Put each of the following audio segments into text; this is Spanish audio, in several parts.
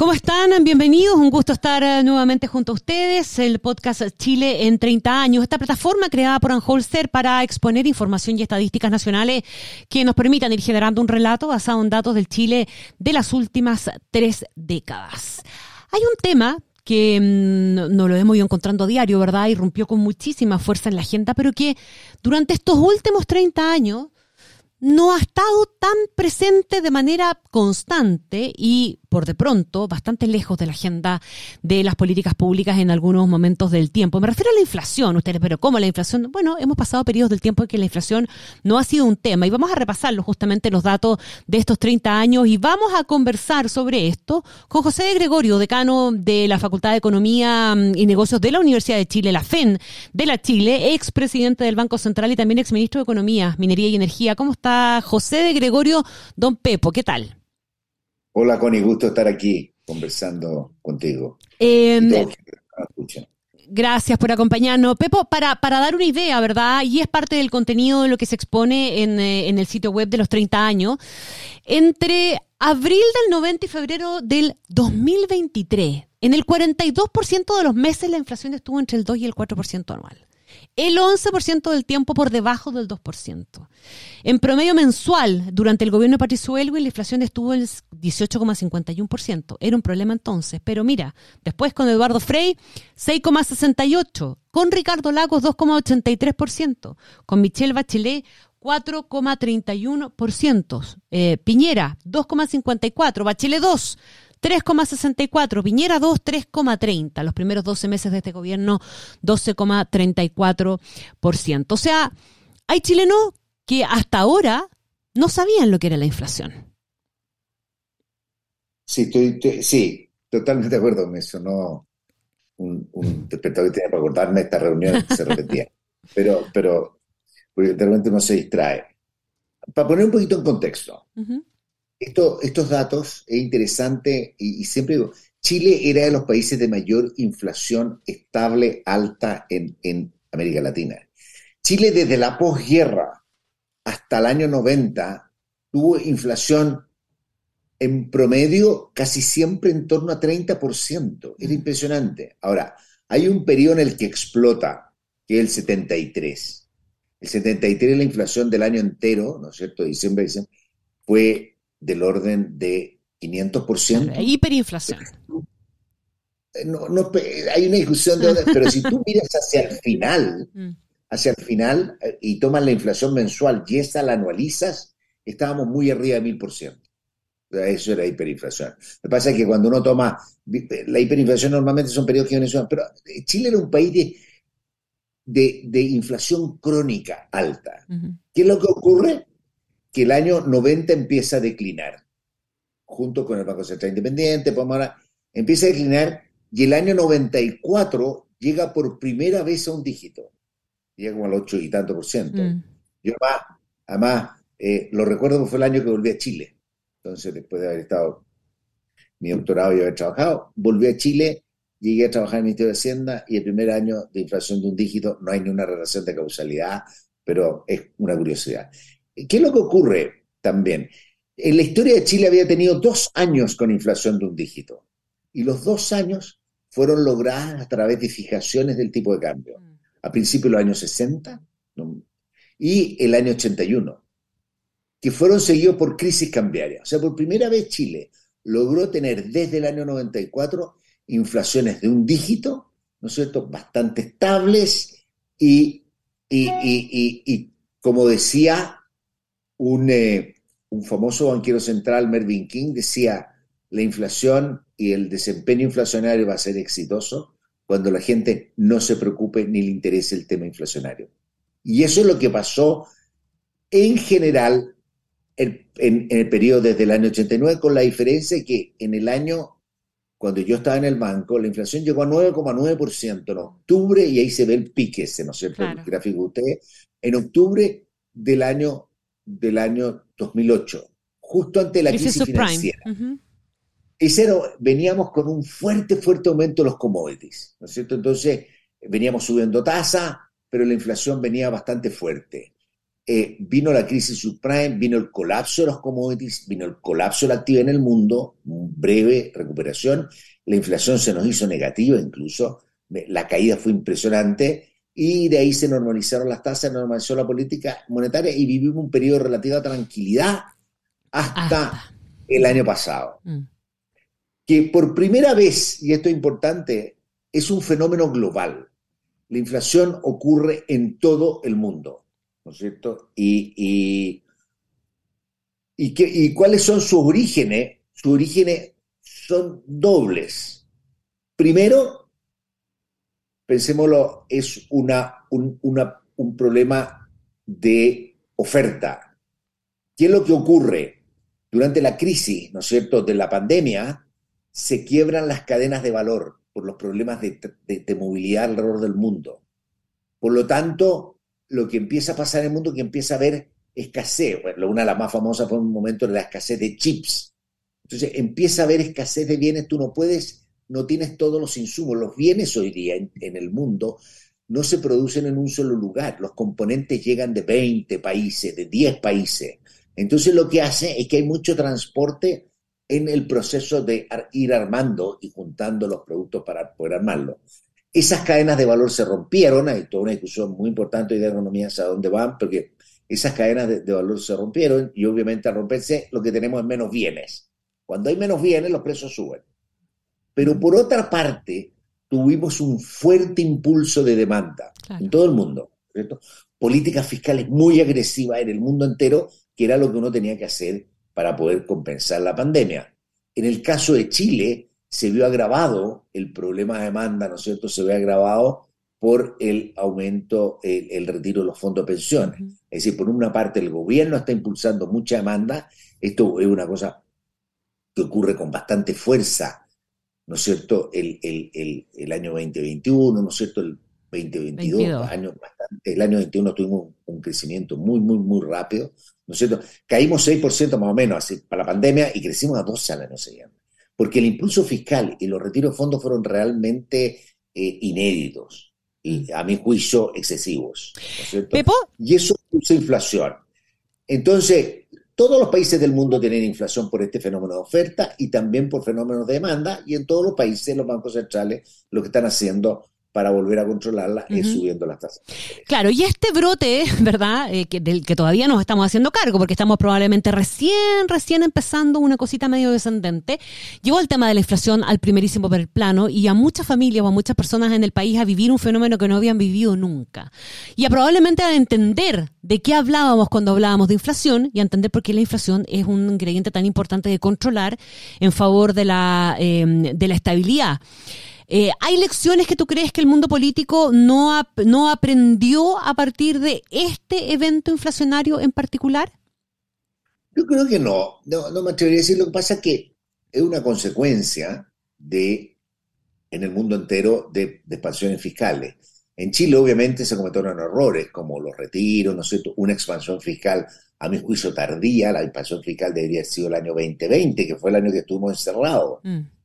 ¿Cómo están? Bienvenidos. Un gusto estar eh, nuevamente junto a ustedes. El podcast Chile en 30 años. Esta plataforma creada por Anholster para exponer información y estadísticas nacionales que nos permitan ir generando un relato basado en datos del Chile de las últimas tres décadas. Hay un tema que mm, no lo hemos ido encontrando a diario, ¿verdad? Irrumpió con muchísima fuerza en la agenda, pero que durante estos últimos 30 años no ha estado tan presente de manera constante y por de pronto bastante lejos de la agenda de las políticas públicas en algunos momentos del tiempo. Me refiero a la inflación, ustedes, pero ¿cómo la inflación? Bueno, hemos pasado periodos del tiempo en que la inflación no ha sido un tema y vamos a repasarlo justamente los datos de estos 30 años y vamos a conversar sobre esto con José Gregorio, decano de la Facultad de Economía mm, y Negocios de la Universidad de Chile, la FEN de la Chile, ex presidente del Banco Central y también ex ministro de Economía, Minería y Energía. ¿Cómo está José de Gregorio? Don Pepo, ¿qué tal? Hola Connie, gusto estar aquí conversando contigo. Em, gracias por acompañarnos. Pepo, para, para dar una idea, ¿verdad? Y es parte del contenido de lo que se expone en, eh, en el sitio web de los 30 años. Entre abril del 90 y febrero del 2023, en el 42% de los meses la inflación estuvo entre el 2 y el 4% anual el 11% del tiempo por debajo del 2%. En promedio mensual, durante el gobierno de Patricio Elwin, la inflación estuvo en el 18,51%. Era un problema entonces, pero mira, después con Eduardo Frey, 6,68%, con Ricardo Lagos, 2,83%, con Michelle Bachelet, 4,31%, eh, Piñera, 2,54%, Bachelet 2, 3,64, Piñera 2, 3,30. Los primeros 12 meses de este gobierno, 12,34%. O sea, hay chilenos que hasta ahora no sabían lo que era la inflación. Sí, estoy, sí totalmente de acuerdo. Me sonó un, un despertador que tenía para acordarme esta reunión que se repetía. Pero, pero, porque realmente no se distrae. Para poner un poquito en contexto, esto, estos datos es interesante y, siempre digo, Chile era de los países de mayor inflación estable alta en, en América Latina. Chile desde la posguerra hasta el año 90 tuvo inflación en promedio casi siempre en torno a 30%. Es impresionante. Ahora, hay un periodo en el que explota, que es el 73. El 73, la inflación del año entero, ¿no es cierto? Diciembre, diciembre, fue del orden de 500%. hiperinflación. No, no, hay una discusión de pero si tú miras hacia el final, mm. hacia el final eh, y tomas la inflación mensual y esa la anualizas, estábamos muy arriba de 1000%. Eso era hiperinflación. Lo que pasa es que cuando uno toma, la hiperinflación normalmente son periodos que mencionan, pero Chile era un país de, de, inflación crónica alta. ¿Qué es lo que ocurre? Que el año 90 empieza a declinar, junto con el Banco Central Independiente, ahora, empieza a declinar y el año 94 llega por primera vez a un dígito, llega como al 8 y tanto por ciento. Mm. Yo además, eh, lo recuerdo porque fue el año que volví a Chile, entonces después de haber estado mi doctorado y haber trabajado, volví a Chile, llegué a trabajar en el Ministerio de Hacienda y el primer año de inflación de un dígito, no hay ni una relación de causalidad, pero es una curiosidad. ¿Qué es lo que ocurre también? En la historia de Chile había tenido dos años con inflación de un dígito y los dos años fueron logradas a través de fijaciones del tipo de cambio. Mm. A principios de los años 60 y el año 81, que fueron seguidos por crisis cambiarias. O sea, por primera vez Chile logró tener desde el año 94 inflaciones de un dígito, ¿no es cierto?, bastante estables y, y, y, y como decía eh, un, famoso banquero central, Mervyn King, decía, la inflación y el desempeño inflacionario va a ser exitoso cuando la gente no se preocupe ni le interese el tema inflacionario. Y eso es lo que pasó en general en, el periodo desde el año 89, con la diferencia que en el año, cuando yo estaba en el banco, la inflación llegó a 9,9% en octubre, y ahí se ve el pique ese, ¿no sé, el gráfico de ustedes, en octubre del año del año 2008, justo ante la crisis, financiera. veníamos con un fuerte, fuerte aumento de los commodities, ¿no es cierto? Entonces, veníamos subiendo tasa, pero la inflación venía bastante fuerte. Eh, vino la crisis subprime, vino el colapso de los commodities, vino el colapso de la actividad en el mundo, breve recuperación, la inflación se nos hizo negativa incluso, la caída fue impresionante y de ahí se normalizaron las tasas, normalizó la política monetaria y vivimos un periodo de relativa tranquilidad hasta el año pasado. Mm. Que por primera vez, y esto es importante, es un fenómeno global. La inflación ocurre en todo el mundo, ¿no es cierto? Y, y, cuáles son sus orígenes? Sus orígenes son dobles. Primero, pensémoslo, es una, un, un problema de oferta. ¿Qué es lo que ocurre? Durante la crisis, ¿no es cierto?, de la pandemia, se quiebran las cadenas de valor por los problemas de, movilidad alrededor del mundo. Por lo tanto, lo que empieza a pasar en el mundo es que empieza a haber escasez. Bueno, una de las más famosas fue un momento de la escasez de chips. Entonces empieza a haber escasez de bienes, tú no puedes, no tienes todos los insumos. Los bienes hoy día en, el mundo no se producen en un solo lugar. Los componentes llegan de 20 países, de 10 países. Entonces lo que hace es que hay mucho transporte en el proceso de ir armando y juntando los productos para poder armarlo. Esas cadenas de valor se rompieron, hay toda una discusión muy importante de economía hacia dónde van, porque esas cadenas de, valor se rompieron y obviamente al romperse lo que tenemos es menos bienes. Cuando hay menos bienes los precios suben. Pero por otra parte, tuvimos un fuerte impulso de demanda en todo el mundo. ¿cierto? Políticas fiscales muy agresivas en el mundo entero, que era lo que uno tenía que hacer para poder compensar la pandemia. En el caso de Chile, se vio agravado el problema de demanda, ¿no es cierto? Se ve agravado por el aumento, el, retiro de los fondos de pensiones. Es decir, por una parte el gobierno está impulsando mucha demanda, esto es una cosa que ocurre con bastante fuerza, ¿no es cierto? El, el, año 2021, ¿no es cierto? El 2022, Año bastante, el año 2021 tuvimos un crecimiento muy, muy, muy rápido, ¿no es cierto? Caímos 6% más o menos así, para la pandemia y crecimos a 12 al año siguiente. Porque el impulso fiscal y los retiros de fondos fueron realmente eh, inéditos y, mm. a mi juicio, excesivos. ¿no es cierto? Y eso puso inflación. Entonces, todos los países del mundo tienen inflación por este fenómeno de oferta y también por fenómenos de demanda, y en todos los países los bancos centrales lo que están haciendo para volver a controlarla es subiendo las tasas. Claro, y este brote, ¿verdad? Eh, que, del que todavía nos estamos haciendo cargo, porque estamos probablemente recién, recién empezando una cosita medio descendente, llevó el tema de la inflación al primerísimo plano y a muchas familias o a muchas personas en el país a vivir un fenómeno que no habían vivido nunca. Y a probablemente a entender de qué hablábamos cuando hablábamos de inflación y a entender por qué la inflación es un ingrediente tan importante de controlar en favor de la, eh, de la estabilidad. Eh, ¿Hay lecciones que tú crees que el mundo político no, no aprendió a partir de este evento inflacionario en particular? Yo creo que no, no, me atrevería a decir. Lo que pasa es que es una consecuencia de, en el mundo entero, de, expansiones fiscales. En Chile, obviamente, se cometieron errores como los retiros, ¿no sé, una expansión fiscal, a mi juicio, tardía. La expansión fiscal debería haber sido el año 2020, que fue el año que estuvimos encerrados. Mm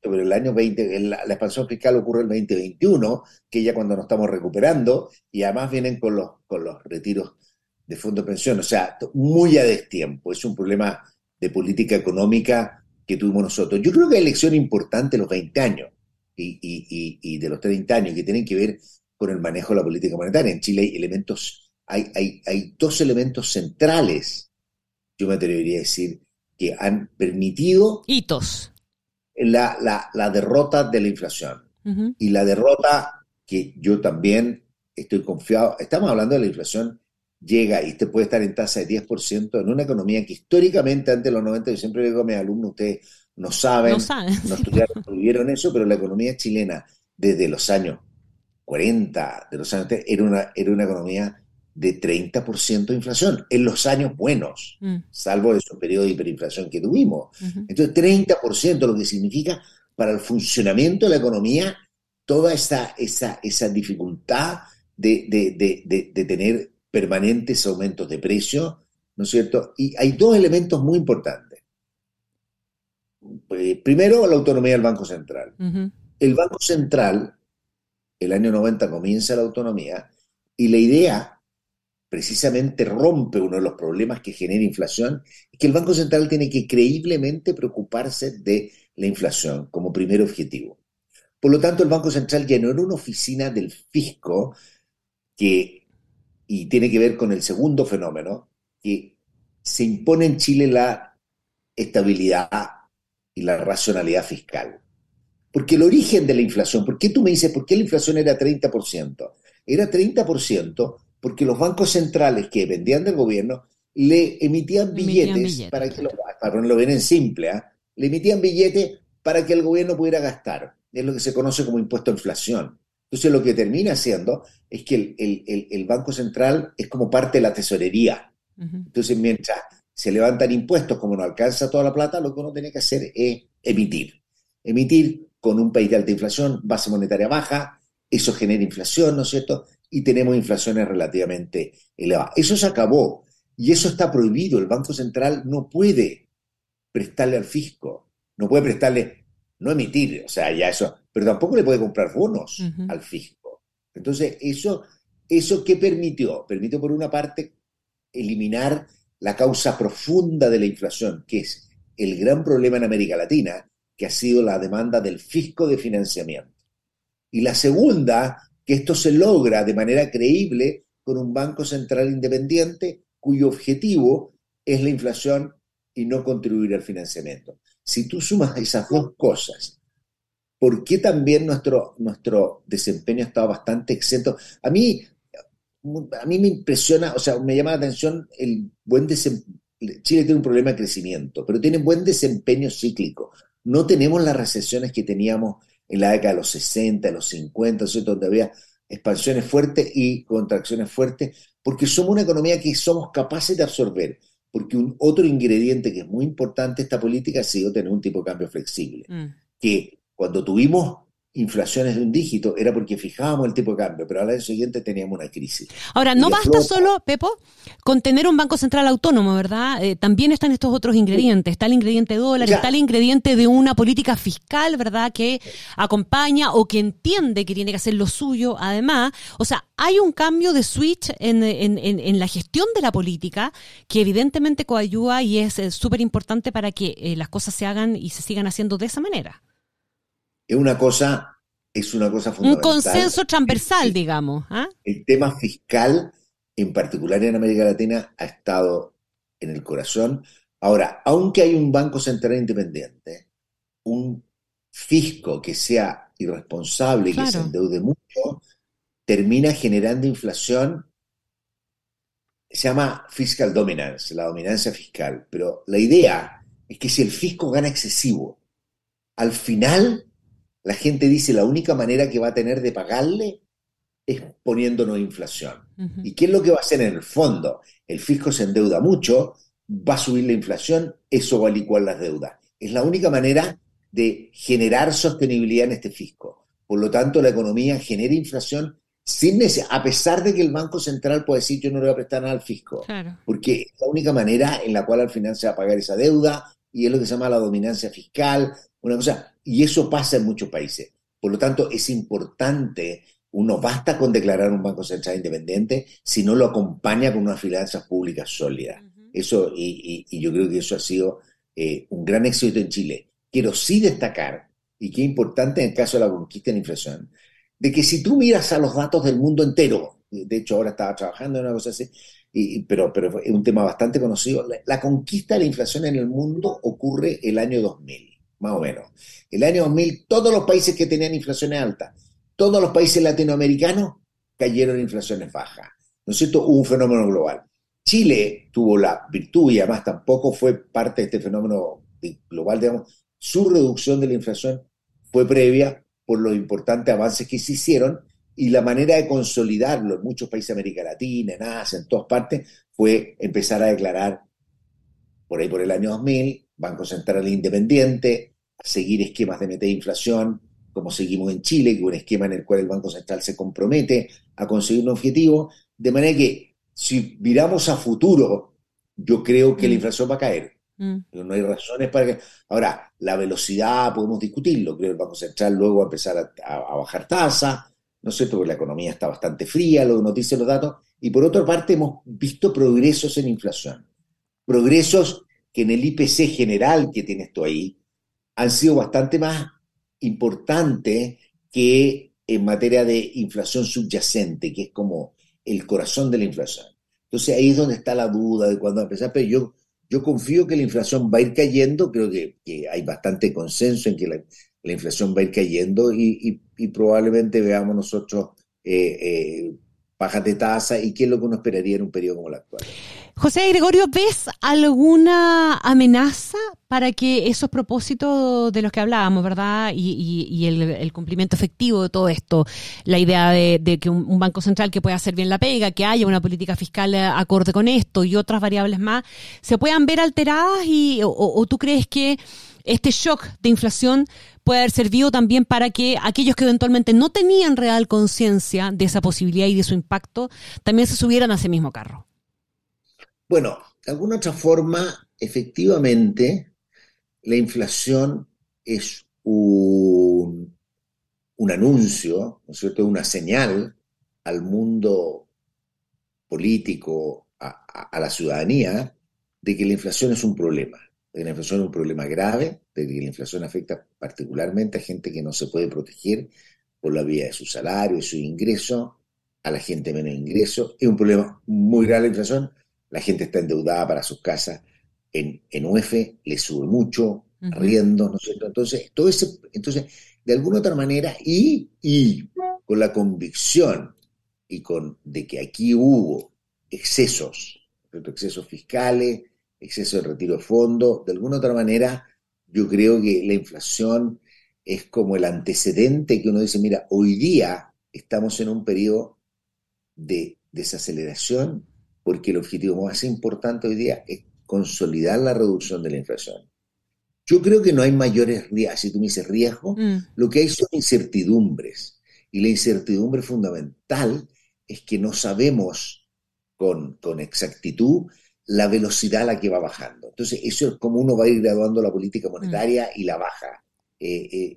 pero el año 20, la, expansión fiscal ocurre el 2021, que ya cuando nos estamos recuperando, y además vienen con los, con los retiros de fondo de pensión, o sea, muy a destiempo, es un problema de política económica que tuvimos nosotros. Yo creo que hay lección importante los 20 años y, y, y, de los 30 años que tienen que ver con el manejo de la política monetaria. En Chile hay elementos, hay, hay, hay dos elementos centrales, yo me atrevería a decir, que han permitido... Hitos la, la, derrota de la inflación. Y la derrota que yo también estoy confiado, estamos hablando de la inflación, llega y usted puede estar en tasa de 10% en una economía que históricamente antes de los 90, yo siempre digo a mis alumnos, ustedes no saben, no, estudiaron, no vivieron eso, pero la economía chilena desde los años 40, de los años era una, era una economía de 30% de inflación en los años buenos, mm. salvo esos periodos de hiperinflación que tuvimos. Entonces, 30%, lo que significa para el funcionamiento de la economía toda esa, esa, esa dificultad de, de, de, de tener permanentes aumentos de precio, ¿no es cierto? Y hay dos elementos muy importantes. Eh, primero, la autonomía del Banco Central. El Banco Central, el año 90 comienza la autonomía y la idea precisamente rompe uno de los problemas que genera inflación, es que el Banco Central tiene que creíblemente preocuparse de la inflación como primer objetivo. Por lo tanto, el Banco Central ya no era una oficina del fisco que, y tiene que ver con el segundo fenómeno, que se impone en Chile la estabilidad y la racionalidad fiscal. Porque el origen de la inflación, ¿por qué tú me dices por qué la inflación era 30%? Era 30% porque los bancos centrales que vendían del gobierno le emitían billetes, para que lo, para ponerlo bien en simple, ¿ah? le emitían billetes para que el gobierno pudiera gastar. Es lo que se conoce como impuesto a inflación. Entonces lo que termina haciendo es que el, Banco Central es como parte de la tesorería. Entonces mientras se levantan impuestos, como no alcanza toda la plata, lo que uno tiene que hacer es emitir. Emitir con un país de alta inflación, base monetaria baja, eso genera inflación, ¿no es cierto? Y tenemos inflaciones relativamente elevadas. Eso se acabó y eso está prohibido. El Banco Central no puede prestarle al fisco, no puede prestarle, no emitir, o sea, ya eso, pero tampoco le puede comprar bonos al fisco. Entonces, eso, ¿eso qué permitió? Permitió, por una parte, eliminar la causa profunda de la inflación, que es el gran problema en América Latina, que ha sido la demanda del fisco de financiamiento. Y la segunda, que esto se logra de manera creíble con un Banco Central independiente cuyo objetivo es la inflación y no contribuir al financiamiento. Si tú sumas esas dos cosas, ¿por qué también nuestro, nuestro desempeño ha estado bastante exento? A mí, a mí me impresiona, o sea, me llama la atención el buen desempeño. Chile tiene un problema de crecimiento, pero tiene buen desempeño cíclico. No tenemos las recesiones que teníamos en la década de los 60, de los 50, donde había expansiones fuertes y contracciones fuertes, porque somos una economía que somos capaces de absorber. Porque un otro ingrediente que es muy importante esta política ha sido tener un tipo de cambio flexible. Mm. Que cuando tuvimos inflaciones de un dígito era porque fijábamos el tipo de cambio, pero al año siguiente teníamos una crisis. Ahora, no basta solo, Pepo, con tener un banco central autónomo, ¿verdad? Eh, también están estos otros ingredientes. Está el ingrediente dólar, está el ingrediente de una política fiscal, ¿verdad? Que acompaña o que entiende que tiene que hacer lo suyo, además. O sea, hay un cambio de switch en, en, en, la gestión de la política que evidentemente coayuda y es eh, súper importante para que eh, las cosas se hagan y se sigan haciendo de esa manera es una cosa, es una cosa fundamental. Un consenso transversal, digamos. ¿ah? El tema fiscal, en particular en América Latina, ha estado en el corazón. Ahora, aunque hay un Banco Central independiente, un fisco que sea irresponsable y que se endeude mucho, termina generando inflación. Se llama fiscal dominance, la dominancia fiscal. Pero la idea es que si el fisco gana excesivo, al final la gente dice la única manera que va a tener de pagarle es poniéndonos inflación. ¿Y qué es lo que va a hacer en el fondo? El fisco se endeuda mucho, va a subir la inflación, eso va a licuar las deudas. Es la única manera de generar sostenibilidad en este fisco. Por lo tanto, la economía genera inflación sin a pesar de que el Banco Central puede decir yo no le voy a prestar nada al fisco. Porque es la única manera en la cual al final se va a pagar esa deuda y es lo que se llama la dominancia fiscal, una cosa, y eso pasa en muchos países. Por lo tanto, es importante, uno basta con declarar un Banco Central independiente si no lo acompaña con unas finanzas públicas sólidas. Eso, y, yo creo que eso ha sido eh, un gran éxito en Chile. Quiero sí destacar, y qué importante en el caso de la conquista de la inflación, de que si tú miras a los datos del mundo entero, de hecho ahora estaba trabajando en una cosa así, pero, pero es un tema bastante conocido, la, la, conquista de la inflación en el mundo ocurre el año 2000 más o menos. El año 2000, todos los países que tenían inflaciones altas, todos los países latinoamericanos cayeron en inflaciones bajas. ¿No es cierto? Hubo un fenómeno global. Chile tuvo la virtud y además tampoco fue parte de este fenómeno global, digamos, su reducción de la inflación fue previa por los importantes avances que se hicieron y la manera de consolidarlo en muchos países de América Latina, en Asia, en todas partes, fue empezar a declarar por ahí por el año 2000 Banco Central Independiente, a seguir esquemas de meta de inflación, como seguimos en Chile, que es un esquema en el cual el Banco Central se compromete a conseguir un objetivo, de manera que si miramos a futuro, yo creo que la mm. inflación va a caer. Mm. No hay razones para que... Ahora, la velocidad podemos discutirlo. Creo que el Banco Central luego va a empezar a, bajar tasa, ¿no es cierto? Porque la economía está bastante fría, lo que nos dicen los datos. Y por otra parte, hemos visto progresos en inflación. Progresos que en el IPC general que tienes tú ahí han sido bastante más importantes que en materia de inflación subyacente, que es como el corazón de la inflación. Entonces ahí es donde está la duda de cuándo empezar, pero yo, yo confío que la inflación va a ir cayendo, creo que, hay bastante consenso en que la, inflación va a ir cayendo y, probablemente veamos nosotros eh, eh, bajas de tasa y qué es lo que uno esperaría en un periodo como el actual. José Gregorio, ¿ves alguna amenaza para que esos propósitos de los que hablábamos, verdad, y, el, cumplimiento efectivo de todo esto, la idea de, que un, banco central que pueda hacer bien la pega, que haya una política fiscal acorde con esto y otras variables más, se puedan ver alteradas y, o tú crees que este shock de inflación puede haber servido también para que aquellos que eventualmente no tenían real conciencia de esa posibilidad y de su impacto, también se subieran a ese mismo carro. Bueno, de alguna otra forma, efectivamente, la inflación es un, un anuncio, ¿no es cierto?, una señal al mundo político, a la ciudadanía, de que la inflación es un problema la inflación es un problema grave, de que la inflación afecta particularmente a gente que no se puede proteger por la vía de su salario, y su ingreso, a la gente menos ingreso. Es un problema muy grave la inflación. La gente está endeudada para sus casas en, en UF, le sube mucho, riendo, ¿no es cierto? Entonces, todo ese, entonces, de alguna otra manera, y, y con la convicción y con de que aquí hubo excesos, excesos fiscales, exceso de retiro de fondo. De alguna otra manera, yo creo que la inflación es como el antecedente que uno dice, mira, hoy día estamos en un periodo de desaceleración porque el objetivo más importante hoy día es consolidar la reducción de la inflación. Yo creo que no hay mayores riesgos, si tú me dices riesgo, mm. lo que hay son incertidumbres. Y la incertidumbre fundamental es que no sabemos con, con exactitud la velocidad a la que va bajando. Entonces, eso es como uno va a ir graduando la política monetaria mm. y la baja. Eh, eh,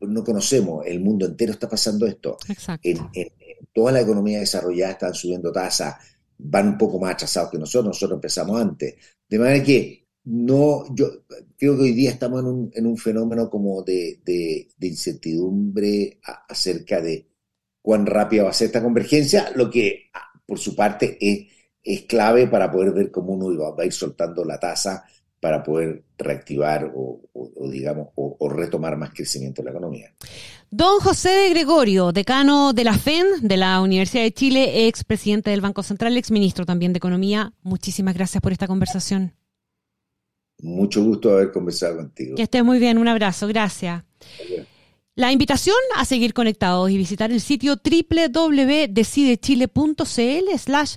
no conocemos, el mundo entero está pasando esto. En, en, toda la economía desarrollada están subiendo tasas, van un poco más atrasados que nosotros, nosotros empezamos antes. De manera que no, yo creo que hoy día estamos en un, en un fenómeno como de, de, incertidumbre acerca de cuán rápida va a ser esta convergencia, lo que ah, por su parte es es clave para poder ver cómo uno va, a ir soltando la tasa para poder reactivar o, digamos, o, retomar más crecimiento de la economía. Don José de Gregorio, decano de la FEN de la Universidad de Chile, ex presidente del Banco Central, ex ministro también de Economía, muchísimas gracias por esta conversación. Mucho gusto haber conversado contigo. Que esté muy bien, un abrazo, gracias. La invitación a seguir conectados y visitar el sitio www.decidechile.cl slash